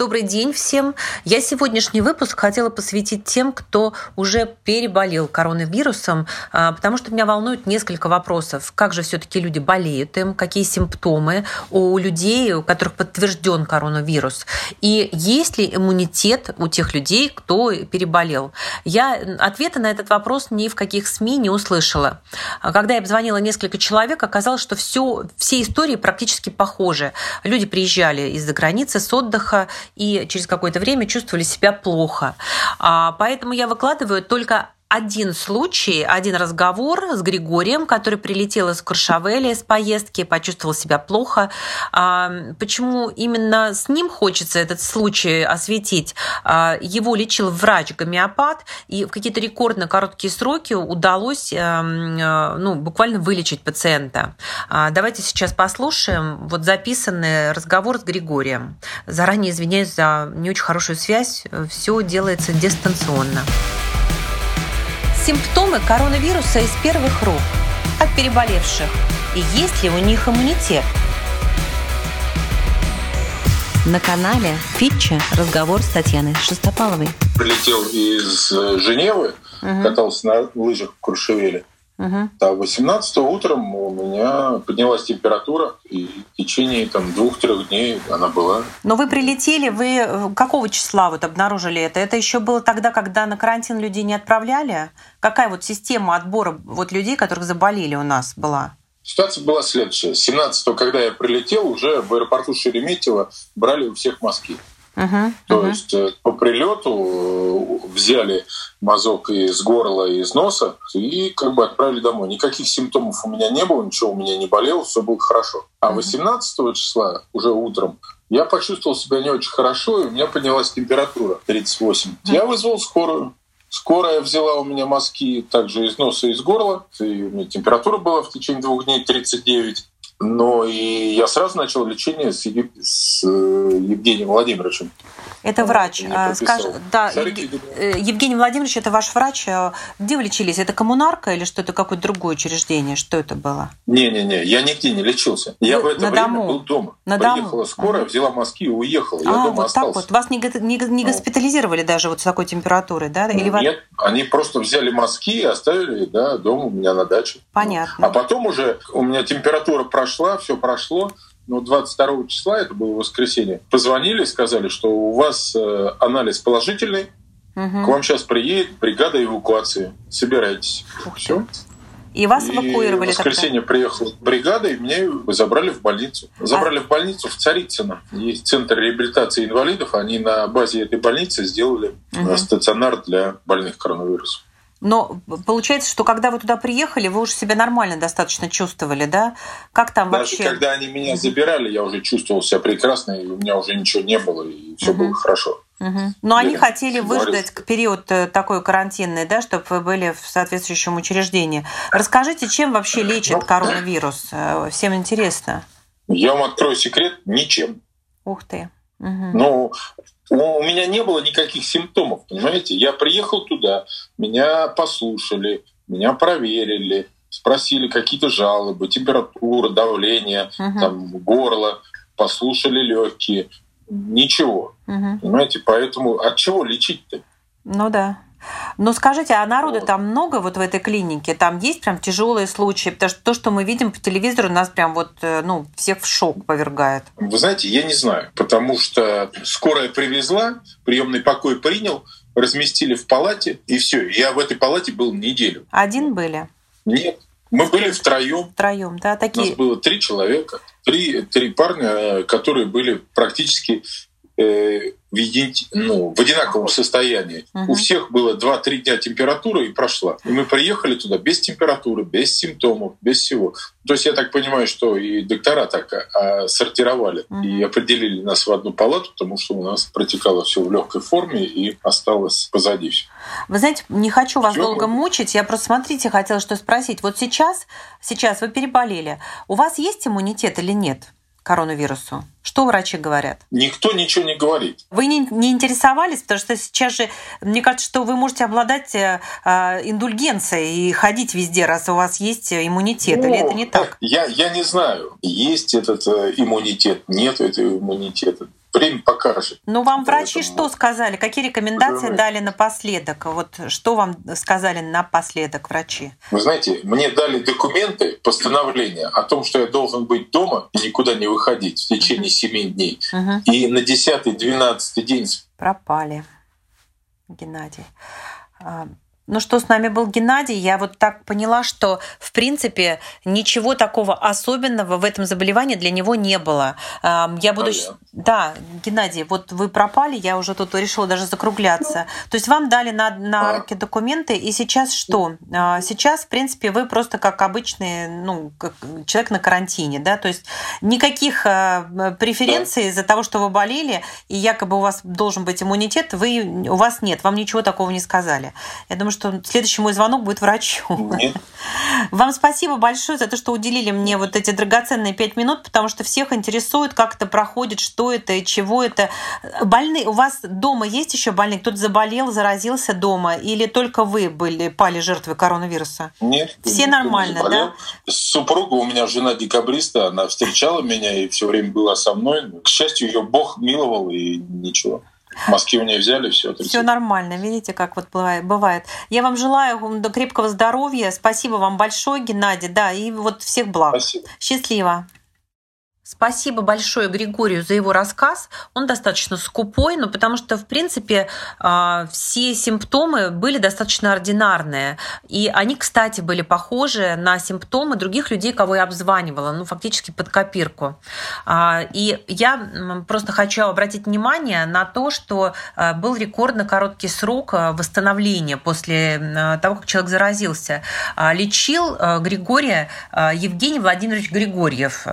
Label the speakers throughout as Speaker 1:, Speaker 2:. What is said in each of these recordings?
Speaker 1: Добрый день всем. Я сегодняшний выпуск хотела посвятить тем, кто уже переболел коронавирусом, а, потому что меня волнует несколько вопросов. Как же все-таки люди болеют им, какие симптомы у людей, у которых подтвержден коронавирус, и есть ли иммунитет у тех людей, кто переболел. Я ответа на этот вопрос ни в каких СМИ не услышала. Когда я обзвонила несколько человек, оказалось, что все, все истории практически похожи. Люди приезжали из-за границы с отдыха и через какое-то время чувствовали себя плохо. А, поэтому я выкладываю только один случай, один разговор с Григорием, который прилетел из Куршавеля с поездки, почувствовал себя плохо. А, почему именно с ним хочется этот случай осветить? А, его лечил врач-гомеопат, и в какие-то рекордно короткие сроки удалось эм, э, ну, буквально вылечить пациента. А, давайте сейчас послушаем вот записанный разговор с Григорием. Заранее извиняюсь за не очень хорошую связь. Все делается дистанционно. Симптомы коронавируса из первых рук от переболевших. И есть ли у них иммунитет? На канале Фитча разговор с Татьяной Шестопаловой.
Speaker 2: Прилетел из э, Женевы, угу. катался на лыжах в Куршевеле. Угу. А 18 утром у меня поднялась температура, и в течение там двух-трех дней она была.
Speaker 1: Но вы прилетели, вы какого числа вот обнаружили это? Это еще было тогда, когда на карантин людей не отправляли? Какая вот система отбора вот людей, которых заболели у нас была?
Speaker 2: Ситуация была следующая. 17-го, когда я прилетел, уже в аэропорту Шереметьево брали у всех мазки. Uh-huh, То uh-huh. есть э, по прилету э, взяли мазок из горла и из носа и как бы отправили домой. Никаких симптомов у меня не было, ничего у меня не болело, все было хорошо. А 18 числа, уже утром, я почувствовал себя не очень хорошо, и у меня поднялась температура 38. Я вызвал скорую. Скорая взяла у меня мазки также из носа и из горла. И у меня температура была в течение двух дней 39. Но и я сразу начал лечение с, с э, Евгением Владимировичем.
Speaker 1: Это врач. А, скаж... Да, э, Евгений Владимирович, это ваш врач. А где вы лечились? Это коммунарка или что-то какое-то другое учреждение? Что это было?
Speaker 2: Не-не-не, я нигде не лечился. Я вы в это на время дому. был дома. На Приехала дому. скорая, взяла мазки и уехала. Я
Speaker 1: а,
Speaker 2: дома
Speaker 1: вот
Speaker 2: остался.
Speaker 1: так вот. Вас не, не, не ну. госпитализировали даже вот с такой температурой, да?
Speaker 2: Или Нет, вас... они просто взяли мазки и оставили да, дома у меня на даче.
Speaker 1: Понятно.
Speaker 2: А потом уже у меня температура прошла, все прошло. Но 22 числа, это было воскресенье, позвонили, сказали, что у вас э, анализ положительный, угу. к вам сейчас приедет бригада эвакуации. Собирайтесь. Все.
Speaker 1: И вас эвакуировали.
Speaker 2: И в воскресенье тогда? приехала бригада, и меня забрали в больницу. Забрали а... в больницу в Царицыно. Есть центр реабилитации инвалидов. Они на базе этой больницы сделали угу. стационар для больных коронавирусом.
Speaker 1: Но получается, что когда вы туда приехали, вы уже себя нормально достаточно чувствовали, да? Как там
Speaker 2: Даже
Speaker 1: вообще?
Speaker 2: когда они меня забирали, я уже чувствовал себя прекрасно, и у меня уже ничего не было, и все угу. было хорошо.
Speaker 1: Угу. Но они хотели выждать период э, такой карантинный, да, чтобы вы были в соответствующем учреждении. Расскажите, чем вообще лечит ну, коронавирус? Э, всем интересно.
Speaker 2: Я вам открою секрет: ничем.
Speaker 1: Ух ты.
Speaker 2: Угу. Ну, у меня не было никаких симптомов, понимаете? Я приехал туда, меня послушали, меня проверили, спросили какие-то жалобы, температура, давление, uh там горло, послушали легкие, ничего, uh понимаете? Поэтому от чего лечить-то?
Speaker 1: Ну да. Ну скажите, а народу там много вот в этой клинике? Там есть прям тяжелые случаи? Потому что то, что мы видим по телевизору, нас прям вот, э, ну, всех в шок повергает.
Speaker 2: Вы знаете, я не знаю, потому что скорая привезла, приемный покой принял, разместили в палате, и все. Я в этой палате был неделю.
Speaker 1: Один были?
Speaker 2: Нет. Мы были втроем.
Speaker 1: Втроем, да, такие.
Speaker 2: У нас было три человека, три, три парня, э, которые были практически э, в, един... ну, в одинаковом состоянии. Uh-huh. У всех было 2-3 дня температура и прошла. И мы приехали туда без температуры, без симптомов, без всего. То есть я так понимаю, что и доктора так а, сортировали uh-huh. и определили нас в одну палату, потому что у нас протекало все в легкой форме и осталось позади.
Speaker 1: Вы знаете, не хочу вас Всё? долго мучить. Я просто, смотрите, хотела что спросить. Вот сейчас, сейчас вы переболели. У вас есть иммунитет или нет? Коронавирусу? Что врачи говорят?
Speaker 2: Никто ничего не говорит.
Speaker 1: Вы не, не интересовались, потому что сейчас же, мне кажется, что вы можете обладать э, индульгенцией и ходить везде, раз у вас есть иммунитет, ну, или это не так?
Speaker 2: Я, я не знаю, есть этот э, иммунитет, нет этого иммунитета. Время покажет.
Speaker 1: Ну, вам врачи Поэтому... что сказали? Какие рекомендации Понимаете? дали напоследок? Вот что вам сказали напоследок врачи?
Speaker 2: Вы знаете, мне дали документы, постановление о том, что я должен быть дома и никуда не выходить в течение uh 7 дней. uh И на 10-12 день...
Speaker 1: Пропали, Геннадий. А, ну что, с нами был Геннадий. Я вот так поняла, что, в принципе, ничего такого особенного в этом заболевании для него не было. Я буду... Понятно. Да, Геннадий, вот вы пропали, я уже тут решила даже закругляться. То есть вам дали на, на руки документы, и сейчас что? А, сейчас, в принципе, вы просто как обычный ну, как человек на карантине, да? То есть никаких а, преференций из-за того, что вы болели, и якобы у вас должен быть иммунитет, вы, у вас нет, вам ничего такого не сказали. Я думаю, что следующий мой звонок будет врачу. Нет. Вам спасибо большое за то, что уделили мне вот эти драгоценные пять минут, потому что всех интересует, как это проходит, что это и чего это. Больные, у вас дома есть еще больные? Кто-то заболел, заразился дома? Или только вы были, пали жертвой коронавируса?
Speaker 2: Нет.
Speaker 1: Все нормально, да?
Speaker 2: Супруга у меня жена декабриста, она встречала меня и все время была со мной. К счастью, ее Бог миловал и ничего. В Москве у нее взяли все.
Speaker 1: Все нормально, видите, как вот бывает. Я вам желаю крепкого здоровья. Спасибо вам большое, Геннадий. Да, и вот всех благ.
Speaker 2: Спасибо.
Speaker 1: Счастливо. Спасибо большое Григорию за его рассказ. Он достаточно скупой, но потому что, в принципе, а, все симптомы были достаточно ординарные. И они, кстати, были похожи на симптомы других людей, кого я обзванивала, ну, фактически под копирку. А, и я просто хочу обратить внимание на то, что а, был рекордно короткий срок восстановления после того, как человек заразился. Лечил Григория Евгений Владимирович Григорьев.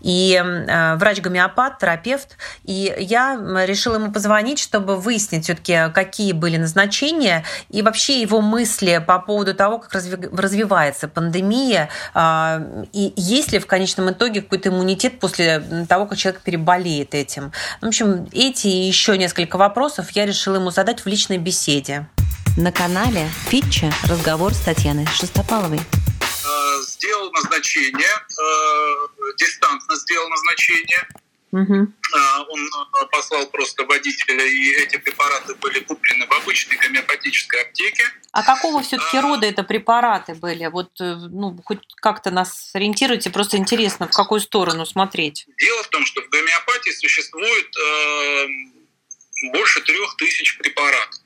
Speaker 1: И и э, врач-гомеопат, терапевт. И я решила ему позвонить, чтобы выяснить все-таки, какие были назначения и вообще его мысли по поводу того, как развивается пандемия, а, и есть ли в конечном итоге какой-то иммунитет после того, как человек переболеет этим. В общем, эти и еще несколько вопросов я решила ему задать в личной беседе. На канале Фитча разговор с Татьяной Шестопаловой
Speaker 3: сделал назначение, э, дистантно сделал назначение. Угу. Он э, послал просто водителя, и эти препараты были куплены в обычной гомеопатической аптеке.
Speaker 1: А какого все-таки а... рода это препараты были? Вот, ну, хоть как-то нас сориентируйте, просто интересно, в какую сторону смотреть.
Speaker 3: Дело в том, что в гомеопатии существует э, больше трех тысяч препаратов.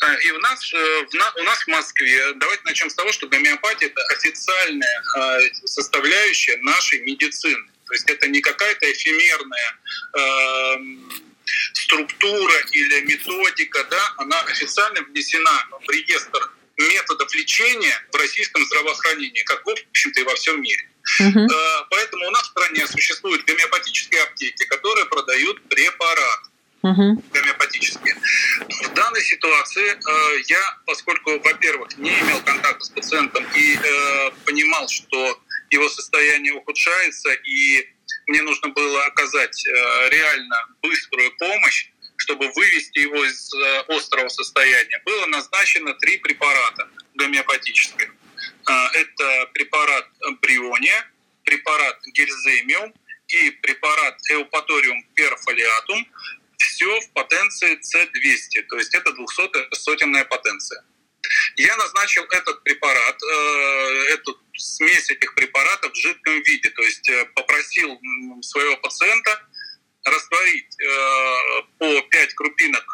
Speaker 3: А, и у нас, э, у нас в Москве, давайте начнем с того, что гомеопатия – это официальная а, составляющая нашей медицины. То есть это не какая-то эфемерная э, структура или методика, да, она официально внесена в реестр методов лечения в российском здравоохранении, как в общем-то и во всем мире. Uh-huh. Поэтому у нас в стране существуют гомеопатические аптеки, которые продают препарат угу. гомеопатические. Данной ситуации э, я, поскольку, во-первых, не имел контакта с пациентом и э, понимал, что его состояние ухудшается, и мне нужно было оказать э, реально быструю помощь, чтобы вывести его из э, острого состояния, было назначено три препарата гомеопатических. Э, это препарат Бриония, препарат Гельземиум и препарат Эупаториум перфолиатум все в потенции C200, то есть это 200-сотенная потенция. Я назначил этот препарат, э, эту смесь этих препаратов в жидком виде, то есть э, попросил своего пациента растворить э, по 5 крупинок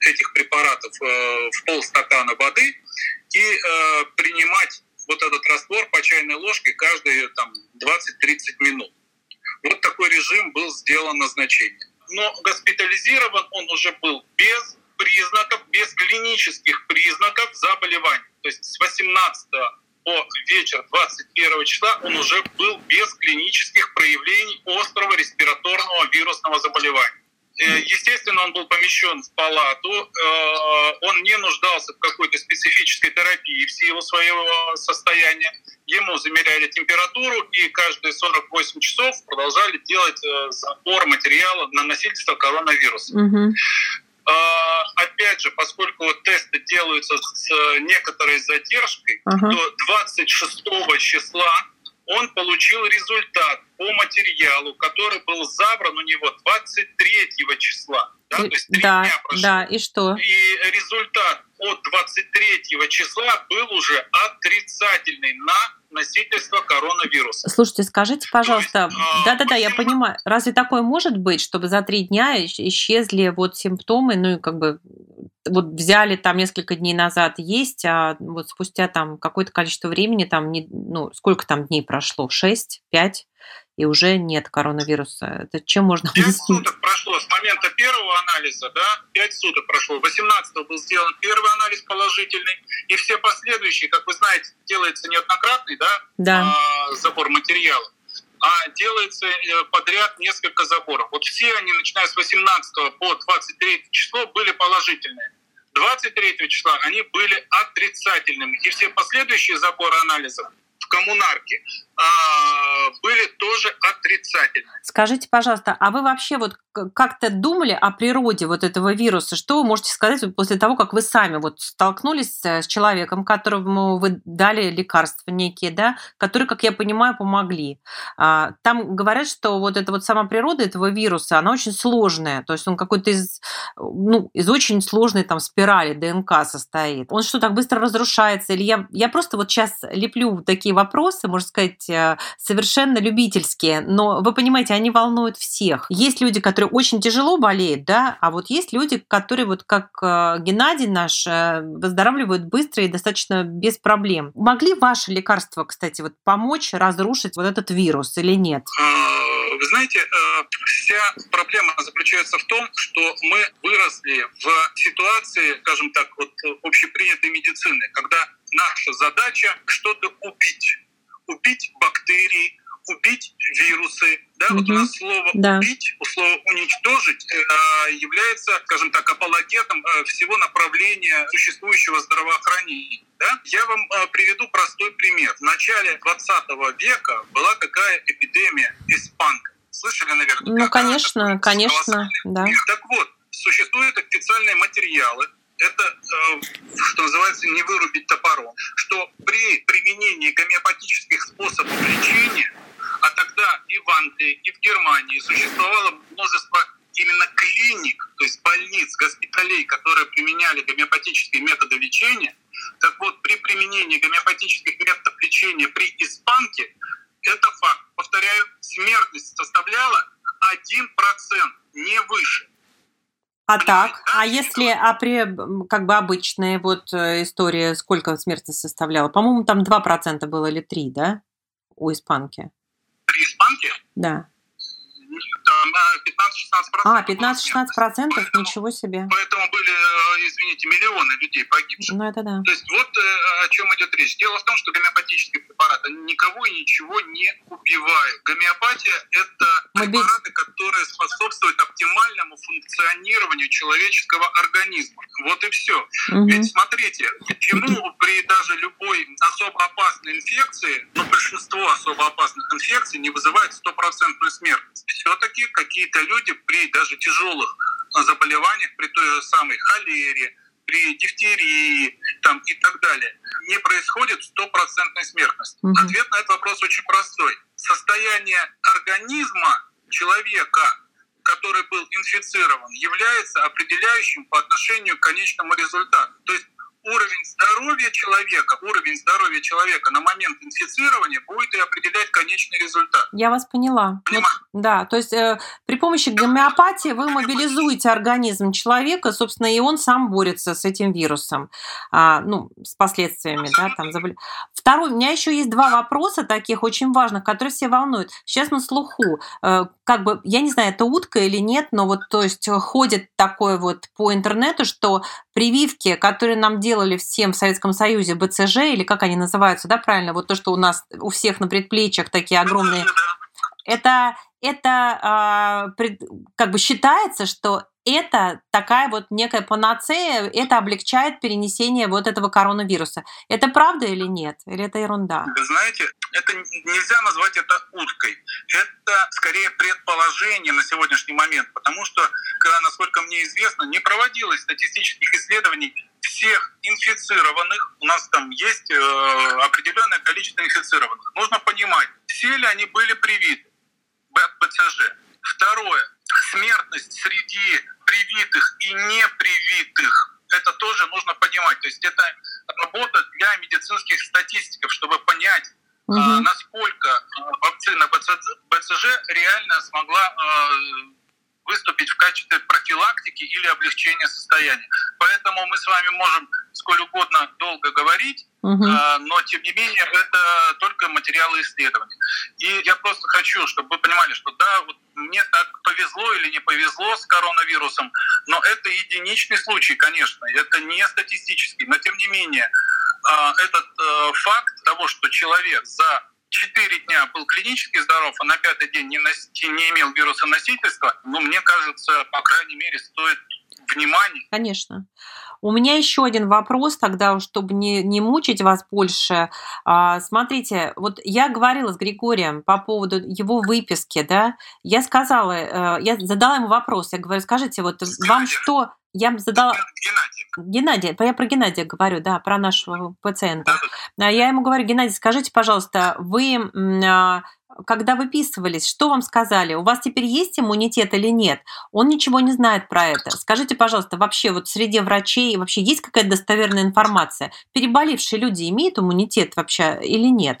Speaker 3: этих препаратов в полстакана воды и принимать вот этот раствор по чайной ложке каждые там, 20-30 минут. Вот такой режим был сделан назначение но госпитализирован он уже был без признаков, без клинических признаков заболевания. То есть с 18 по вечер 21 числа он уже был без клинических проявлений острого респираторного вирусного заболевания. Э, естественно, он был помещен в палату, э, он не нуждался в какой-то специфической терапии в силу своего состояния. Ему замеряли температуру и каждые 48 часов продолжали делать э, запор материала на носительство коронавируса. Угу. Опять же, поскольку тесты делаются с некоторой задержкой, uh то 26 числа он получил результат по материалу, который был забран у него 23 числа.
Speaker 1: Да, то есть три да, дня прошло. Да, и что?
Speaker 3: И результат от 23 числа был уже отрицательный на носительство коронавируса.
Speaker 1: Слушайте, скажите, пожалуйста, а, да-да-да, я понимаю, разве такое может быть, чтобы за три дня исчезли вот симптомы, ну и как бы вот взяли там несколько дней назад есть, а вот спустя там какое-то количество времени, там, не, ну, сколько там дней прошло? Шесть, пять? И уже нет коронавируса. Это чем можно
Speaker 3: Пять суток прошло с момента первого анализа, да? Пять суток прошло. 18 был сделан первый анализ положительный, и все последующие, как вы знаете, делается неоднократный, да?
Speaker 1: Да.
Speaker 3: А, забор материала а делается э, подряд несколько заборов. Вот все они, начиная с 18 по 23 число, были положительные. 23 числа они были отрицательными. И все последующие заборы анализов в коммунарке были тоже отрицательны.
Speaker 1: Скажите, пожалуйста, а вы вообще вот как-то думали о природе вот этого вируса? Что вы можете сказать после того, как вы сами вот столкнулись с человеком, которому вы дали лекарства некие, да, которые, как я понимаю, помогли? А, там говорят, что вот эта вот сама природа этого вируса, она очень сложная, то есть он какой-то из, ну, из очень сложной там спирали ДНК состоит. Он что, так быстро разрушается? Или я, я просто вот сейчас леплю такие вопросы, можно сказать, совершенно любительские, но вы понимаете, они волнуют всех. Есть люди, которые очень тяжело болеют, да, а вот есть люди, которые вот как э, Геннадий наш э, выздоравливают быстро и достаточно без проблем. Могли ваши лекарства, кстати, вот помочь разрушить вот этот вирус или нет?
Speaker 3: Вы знаете, вся проблема заключается в том, что мы выросли в ситуации, скажем так, вот общепринятой медицины, когда наша задача что-то убить убить бактерии, убить вирусы. Да, угу. вот у нас слово да. убить, слово уничтожить э, является, скажем так, апологетом э, всего направления существующего здравоохранения. Да? Я вам э, приведу простой пример. В начале 20 века была какая эпидемия испанка. Слышали, наверное?
Speaker 1: Ну, конечно, конечно, да.
Speaker 3: Так вот, существуют официальные материалы, это, э, что называется, не вырубить топором, что при применении гомеопатических способов лечения, а тогда и в Англии, и в Германии существовало множество именно клиник, то есть больниц, госпиталей, которые применяли гомеопатические методы лечения, так вот, при применении гомеопатических методов лечения при испанке, это факт, повторяю, смертность составляла 1%, не выше.
Speaker 1: А так, а если а при как бы обычная вот э, история, сколько смертность составляла? По-моему, там 2% было или 3, да? У испанки.
Speaker 3: При испанке?
Speaker 1: Да.
Speaker 3: Там 15-16%.
Speaker 1: А, 15-16%? Ничего себе.
Speaker 3: Поэтому были, э, извините, миллионы людей погибших.
Speaker 1: Ну, это да.
Speaker 3: То есть вот э, о чем идет речь. Дело в том, что гомеопатические препараты никого и ничего не убивают. Гомеопатия – это препараты, которые способствуют оптимальному функционированию человеческого организма. Вот и все. Угу. Ведь смотрите, почему при даже любой особо опасной инфекции, ну, большинство особо опасных инфекций не вызывает стопроцентную смертность? Все-таки какие-то люди при даже тяжелых заболеваниях, при той же самой холере, при дифтерии там, и так далее, не происходит стопроцентной смертности. Угу. Ответ на этот вопрос очень простой. Состояние организма человека, который был инфицирован, является определяющим по отношению к конечному результату. То есть уровень здоровья человека, уровень здоровья человека на момент инфицирования будет и определять конечный результат.
Speaker 1: Я вас поняла. Вот, да, то есть э, при помощи гомеопатии вы мобилизуете организм человека, собственно, и он сам борется с этим вирусом, а, ну, с последствиями, да, там забол... Второй, у меня еще есть два вопроса таких очень важных, которые все волнуют. Сейчас на слуху, э, как бы, я не знаю, это утка или нет, но вот, то есть ходит такое вот по интернету, что прививки, которые нам делали всем в Советском Союзе, БЦЖ, или как они называются, да, правильно, вот то, что у нас у всех на предплечьях такие огромные, это, это э, как бы считается, что это такая вот некая панацея, это облегчает перенесение вот этого коронавируса. Это правда или нет? Или это ерунда?
Speaker 3: Вы знаете, это нельзя назвать это уткой. Это скорее предположение на сегодняшний момент, потому что, насколько мне известно, не проводилось статистических исследований всех инфицированных, у нас там есть э, определенное количество инфицированных, нужно понимать, все ли они были привиты БЦЖ. Второе, смертность среди привитых и непривитых, это тоже нужно понимать. То есть это работа для медицинских статистиков, чтобы понять, угу. насколько вакцина БЦЖ реально смогла выступить в качестве профилактики или облегчения состояния. Поэтому мы с вами можем сколь угодно долго говорить, угу. но тем не менее это только материалы исследований. И я просто хочу, чтобы вы понимали, что да, вот мне так повезло или не повезло с коронавирусом, но это единичный случай, конечно, это не статистический, но тем не менее а, этот э, факт того, что человек за четыре дня был клинически здоров, а на пятый день не, носи, не имел вируса носительства, ну, мне кажется, по крайней мере, стоит внимания.
Speaker 1: Конечно. У меня еще один вопрос тогда, чтобы не, не мучить вас больше. А, смотрите, вот я говорила с Григорием по поводу его выписки, да, я сказала, э, я задала ему вопрос, я говорю, скажите, вот Скажите. вам что, я задала... Геннадий. Геннадий, я про Геннадия говорю, да, про нашего пациента. Да. Я ему говорю, Геннадий, скажите, пожалуйста, вы а, когда выписывались, что вам сказали? У вас теперь есть иммунитет или нет? Он ничего не знает про это. Скажите, пожалуйста, вообще вот среди врачей вообще есть какая-то достоверная информация? Переболевшие люди имеют иммунитет вообще или нет?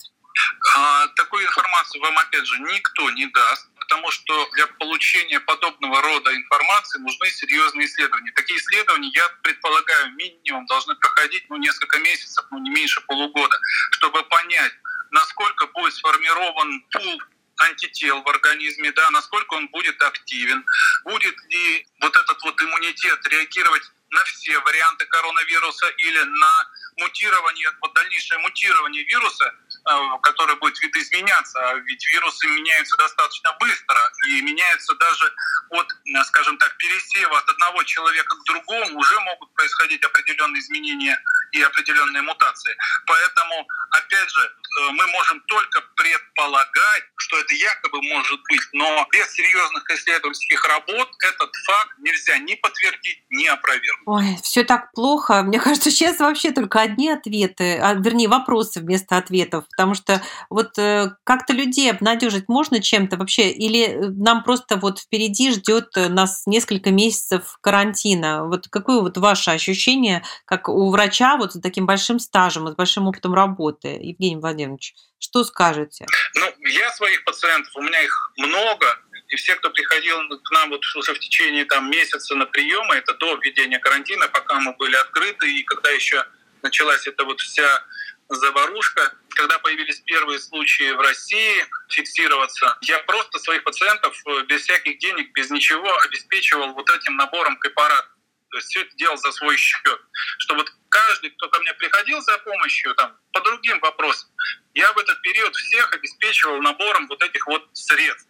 Speaker 3: А, такую информацию вам, опять же, никто не даст, потому что для получения подобного рода информации нужны серьезные исследования. Такие исследования, я предполагаю, минимум должны проходить ну, несколько месяцев, ну не меньше полугода, чтобы понять, насколько будет сформирован пул антител в организме, да, насколько он будет активен, будет ли вот этот вот иммунитет реагировать на все варианты коронавируса или на мутирование, вот дальнейшее мутирование вируса, э, которое будет видоизменяться, а ведь вирусы меняются достаточно быстро и меняются даже от, э, скажем так, пересева от одного человека к другому. Уже могут происходить определенные изменения и определенные мутации. Поэтому, опять же, э, мы можем только предполагать, что это якобы может быть, но без серьезных исследовательских работ этот факт нельзя ни подтвердить, ни опровергнуть.
Speaker 1: Ой, все так плохо. Мне кажется, сейчас вообще только одни ответы, а, вернее, вопросы вместо ответов, потому что вот э, как-то людей обнадежить можно чем-то вообще, или э, нам просто вот впереди ждет нас несколько месяцев карантина. Вот какое вот ваше ощущение, как у врача, вот с таким большим стажем, с большим опытом работы, Евгений Владимирович, что скажете?
Speaker 3: Ну, я своих пациентов, у меня их много, и все, кто приходил к нам вот в течение там, месяца на приемы, это до введения карантина, пока мы были открыты, и когда еще началась эта вот вся заварушка, когда появились первые случаи в России фиксироваться, я просто своих пациентов э, без всяких денег, без ничего обеспечивал вот этим набором препаратов. То есть все это делал за свой счет. Что вот каждый, кто ко мне приходил за помощью там, по другим вопросам, я в этот период всех обеспечивал набором вот этих вот средств.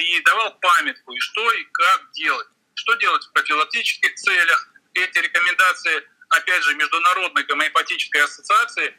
Speaker 3: И давал памятку, и что и как делать. Что делать в профилактических целях. Эти рекомендации, опять же, Международной гомеопатической ассоциации, э,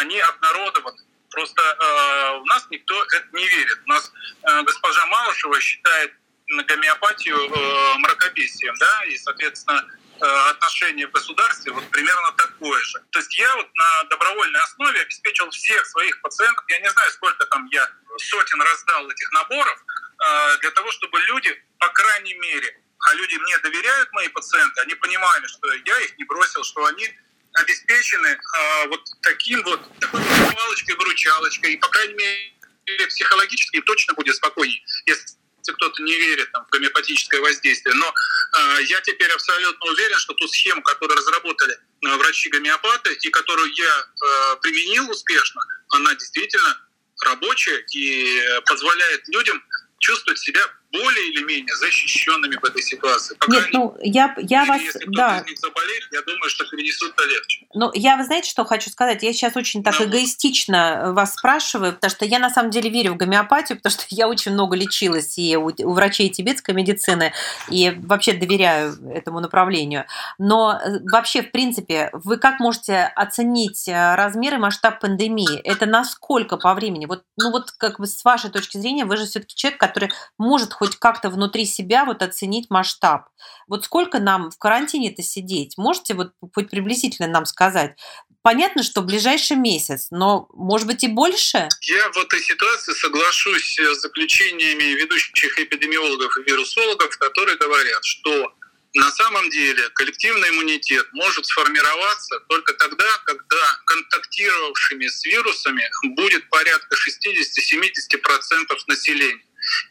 Speaker 3: они обнародованы. Просто э, у нас никто это не верит. У нас э, госпожа Малышева считает гомеопатию э, мракобесием, да, и, соответственно, отношение в государстве вот примерно такое же. То есть я вот на добровольной основе обеспечил всех своих пациентов, я не знаю, сколько там я сотен раздал этих наборов, э, для того, чтобы люди, по крайней мере, а люди мне доверяют, мои пациенты, они понимали, что я их не бросил, что они обеспечены э, вот таким вот, такой палочкой-выручалочкой, и, по крайней мере, психологически точно будет спокойнее, если если кто-то не верит там, в гомеопатическое воздействие. Но э, я теперь абсолютно уверен, что ту схему, которую разработали э, врачи-гомеопаты и которую я э, применил успешно, она действительно рабочая и позволяет людям чувствовать себя более или менее защищенными в этой ситуации.
Speaker 1: По Нет, ну, я, я мере, вас...
Speaker 3: Если да. из них заболеет, я думаю, что перенесут-то легче.
Speaker 1: Ну, я, вы знаете, что хочу сказать? Я сейчас очень так ну, эгоистично вас спрашиваю, потому что я на самом деле верю в гомеопатию, потому что я очень много лечилась и у, у врачей тибетской медицины, и вообще доверяю этому направлению. Но э, вообще, в принципе, вы как можете оценить э, размер и масштаб пандемии? Это насколько по времени? Вот, ну вот как бы с вашей точки зрения, вы же все-таки человек, который может хоть хоть как-то внутри себя вот оценить масштаб. Вот сколько нам в карантине-то сидеть? Можете вот хоть приблизительно нам сказать? Понятно, что ближайший месяц, но может быть и больше?
Speaker 3: Я в этой ситуации соглашусь с заключениями ведущих эпидемиологов и вирусологов, которые говорят, что на самом деле коллективный иммунитет может сформироваться только тогда, когда контактировавшими с вирусами будет порядка 60-70% населения.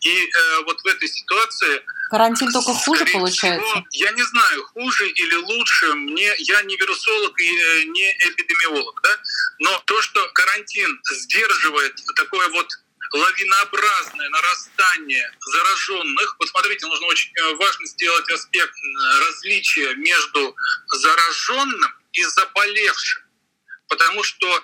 Speaker 3: И э, вот в этой ситуации
Speaker 1: карантин только хуже получается. Всего,
Speaker 3: я не знаю, хуже или лучше. Мне я не вирусолог и э, не эпидемиолог, да. Но то, что карантин сдерживает такое вот лавинообразное нарастание зараженных. Вот смотрите, нужно очень э, важно сделать аспект различия между зараженным и заболевшим. Потому что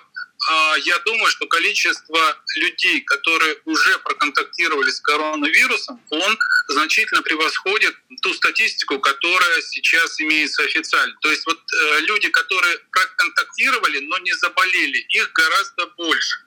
Speaker 3: я думаю, что количество людей, которые уже проконтактировали с коронавирусом, он значительно превосходит ту статистику, которая сейчас имеется официально. То есть вот э, люди, которые проконтактировали, но не заболели, их гораздо больше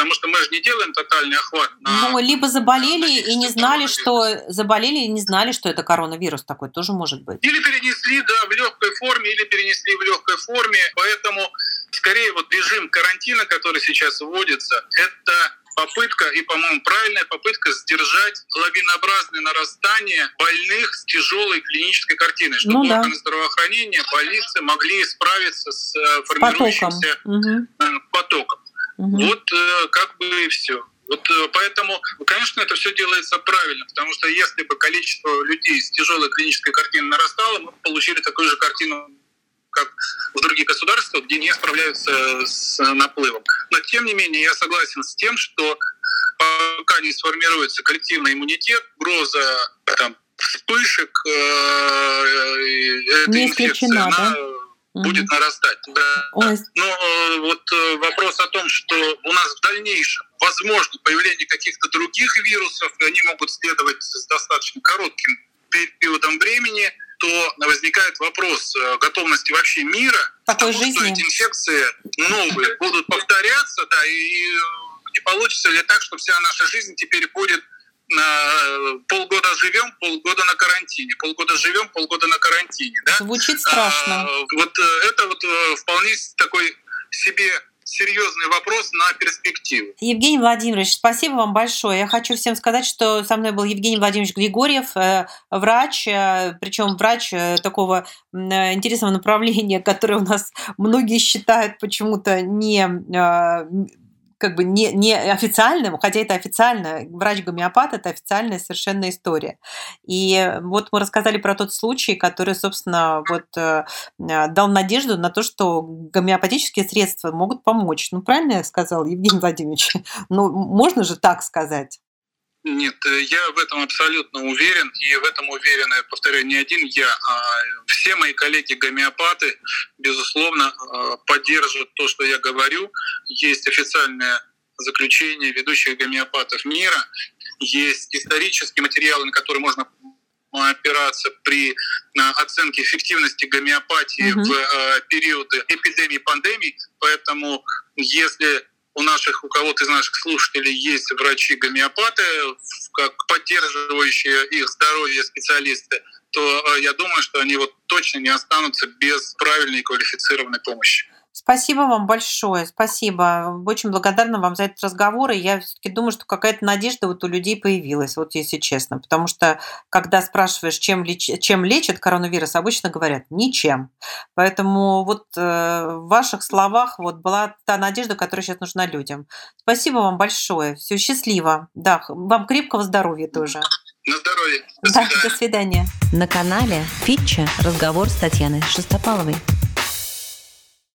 Speaker 3: потому что мы же не делаем тотальный охват.
Speaker 1: На... Ну, либо заболели и не знали, что заболели и не знали, что это коронавирус такой, тоже может быть.
Speaker 3: Или перенесли, да, в легкой форме, или перенесли в легкой форме, поэтому скорее вот режим карантина, который сейчас вводится, это попытка, и, по-моему, правильная попытка сдержать лавинообразное нарастание больных с тяжелой клинической картиной, чтобы ну, да. органы здравоохранения, больницы могли справиться с э, формирующимся потоком. Угу. потоком. Угу. Вот э, как бы и все. Вот э, поэтому, конечно, это все делается правильно, потому что если бы количество людей с тяжелой клинической картиной нарастало, мы бы получили такую же картину, как в других государствах, где не справляются с наплывом. Но тем не менее, я согласен с тем, что пока не сформируется коллективный иммунитет, угроза там, вспышек э,
Speaker 1: э, этой инфекции, да? она
Speaker 3: будет угу. нарастать. Да. Ой. Но э, вот э, вопрос о том, что у нас в дальнейшем возможно появление каких-то других вирусов, и они могут следовать с достаточно коротким периодом времени, то возникает вопрос э, готовности вообще мира
Speaker 1: Такой
Speaker 3: жизни. что эти инфекции новые будут повторяться, да, и не получится ли так, что вся наша жизнь теперь будет полгода живем, полгода на карантине, полгода живем, полгода на карантине. Да?
Speaker 1: Звучит страшно. А,
Speaker 3: вот э, это вот э, вполне такой себе серьезный вопрос на перспективу.
Speaker 1: Евгений Владимирович, спасибо вам большое. Я хочу всем сказать, что со мной был Евгений Владимирович Григорьев, э, врач, причем врач такого интересного направления, которое у нас многие считают почему-то не как бы не, не официальным, хотя это официально, врач-гомеопат – это официальная совершенно история. И вот мы рассказали про тот случай, который, собственно, вот э, дал надежду на то, что гомеопатические средства могут помочь. Ну, правильно я сказал, Евгений Владимирович? Ну, можно же так сказать?
Speaker 3: Нет, э, я в этом абсолютно уверен, и в этом уверен, я повторяю, не один я, а все мои коллеги-гомеопаты, безусловно, э, поддержат то, что я говорю. Есть официальное заключение ведущих гомеопатов мира, есть исторические материалы, на которые можно опираться при оценке эффективности гомеопатии угу. в периоды эпидемии, пандемий. Поэтому если у наших, у кого-то из наших слушателей есть врачи-гомеопаты, как поддерживающие их здоровье специалисты, то э, я думаю, что они вот точно не останутся без правильной квалифицированной помощи.
Speaker 1: Спасибо вам большое, спасибо. Очень благодарна вам за этот разговор, и я все-таки думаю, что какая-то надежда вот у людей появилась, вот если честно, потому что когда спрашиваешь, чем, леч... чем лечат коронавирус, обычно говорят ничем. Поэтому вот э, в ваших словах вот была та надежда, которая сейчас нужна людям. Спасибо вам большое, все счастливо, да, вам крепкого здоровья тоже.
Speaker 3: На здоровье.
Speaker 1: До да, свидания. до свидания.
Speaker 4: На канале Фитча разговор с Татьяной Шестопаловой.